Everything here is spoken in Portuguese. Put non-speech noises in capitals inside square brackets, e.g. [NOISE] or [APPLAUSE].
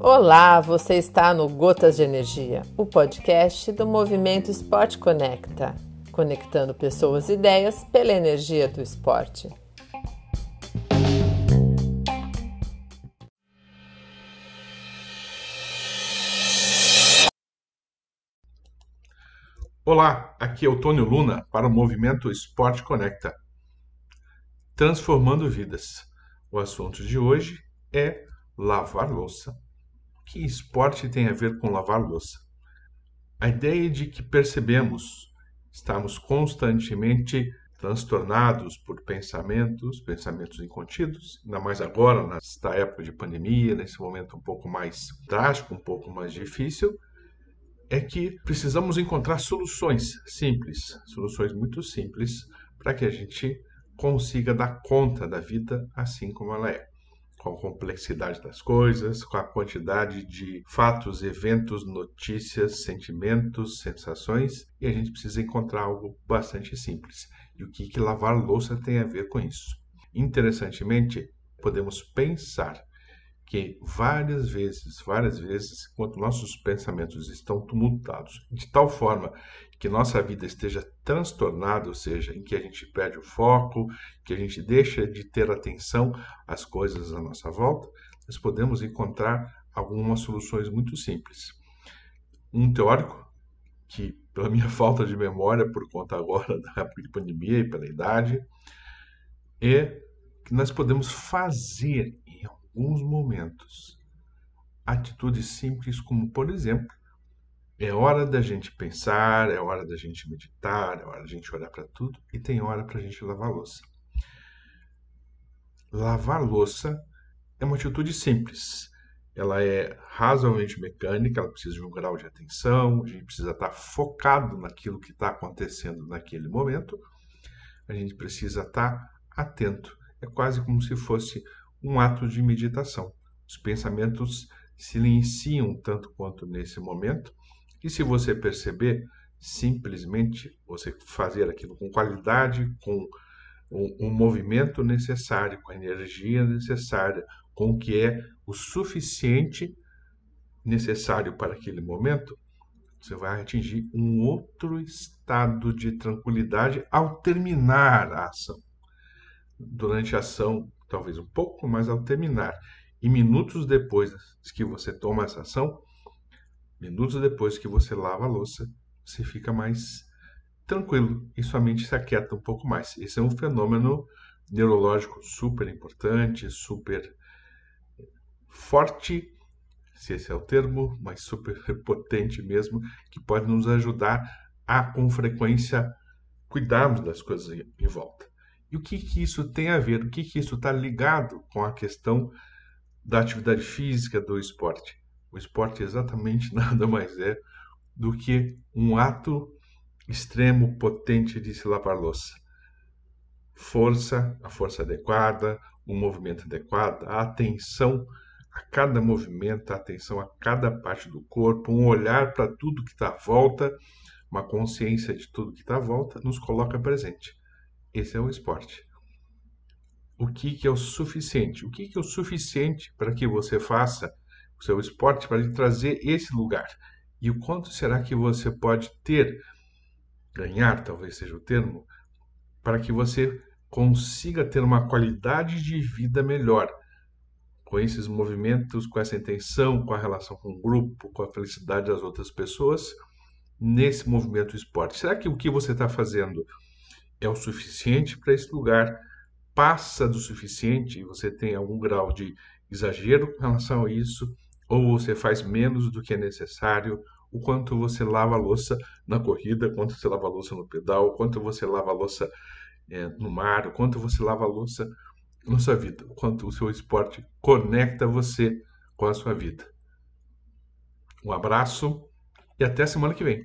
Olá, você está no Gotas de Energia, o podcast do Movimento Esporte Conecta, conectando pessoas e ideias pela energia do esporte. Olá, aqui é o Tônio Luna para o Movimento Esporte Conecta. Transformando vidas. O assunto de hoje é lavar louça que esporte tem a ver com lavar louça? A ideia de que percebemos estamos constantemente transtornados por pensamentos, pensamentos incontidos, ainda mais agora, nesta época de pandemia, nesse momento um pouco mais drástico, um pouco mais difícil, é que precisamos encontrar soluções simples, soluções muito simples, para que a gente consiga dar conta da vida assim como ela é com a complexidade das coisas, com a quantidade de fatos, eventos, notícias, sentimentos, sensações, e a gente precisa encontrar algo bastante simples. E o que, que lavar louça tem a ver com isso? Interessantemente, podemos pensar que várias vezes, várias vezes, quando nossos pensamentos estão tumultuados, de tal forma que nossa vida esteja transtornada, ou seja, em que a gente perde o foco, que a gente deixa de ter atenção às coisas à nossa volta, nós podemos encontrar algumas soluções muito simples. Um teórico que, pela minha [LAUGHS] falta de memória, por conta agora da pandemia e pela idade, é que nós podemos fazer alguns momentos. Atitudes simples, como por exemplo, é hora da gente pensar, é hora da gente meditar, é hora da gente olhar para tudo e tem hora para a gente lavar louça. Lavar louça é uma atitude simples. Ela é razoavelmente mecânica, ela precisa de um grau de atenção, a gente precisa estar focado naquilo que está acontecendo naquele momento, a gente precisa estar atento. É quase como se fosse um ato de meditação. Os pensamentos silenciam tanto quanto nesse momento, e se você perceber, simplesmente você fazer aquilo com qualidade, com o, movimento necessário, com a energia necessária, com o que é o suficiente necessário para aquele momento, você vai atingir um outro estado de tranquilidade ao terminar a ação. Durante a ação, talvez um pouco, mas ao terminar e minutos depois que você toma essa ação, minutos depois que você lava a louça, você fica mais tranquilo e sua mente se aquieta um pouco mais. Esse é um fenômeno neurológico super importante, super forte, se esse é o termo, mas super [LAUGHS] potente mesmo, que pode nos ajudar a, com frequência, cuidarmos das coisas em volta. E o que, que isso tem a ver? O que, que isso está ligado com a questão da atividade física do esporte? O esporte exatamente [LAUGHS] nada mais é do que um ato extremo, potente de se lavar louça. Força, a força adequada, o um movimento adequado, a atenção a cada movimento, a atenção a cada parte do corpo, um olhar para tudo que está à volta, uma consciência de tudo que está à volta, nos coloca presente. Esse é o esporte. O que, que é o suficiente? O que, que é o suficiente para que você faça o seu esporte para lhe trazer esse lugar? E o quanto será que você pode ter, ganhar talvez seja o termo, para que você consiga ter uma qualidade de vida melhor com esses movimentos, com essa intenção, com a relação com o grupo, com a felicidade das outras pessoas nesse movimento esporte? Será que o que você está fazendo é o suficiente para esse lugar, passa do suficiente você tem algum grau de exagero com relação a isso, ou você faz menos do que é necessário, o quanto você lava a louça na corrida, quanto você lava a louça no pedal, quanto você lava a louça é, no mar, quanto você lava a louça na sua vida, o quanto o seu esporte conecta você com a sua vida. Um abraço e até semana que vem.